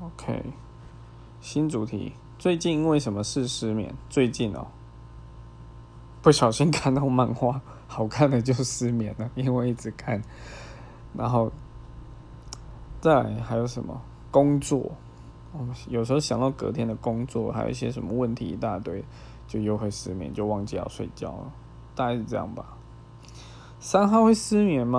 OK，新主题，最近因为什么事失眠？最近哦，不小心看到漫画，好看的就失眠了，因为一直看。然后，再来还有什么工作？有时候想到隔天的工作，还有一些什么问题一大堆，就又会失眠，就忘记要睡觉了，大概是这样吧。三号会失眠吗？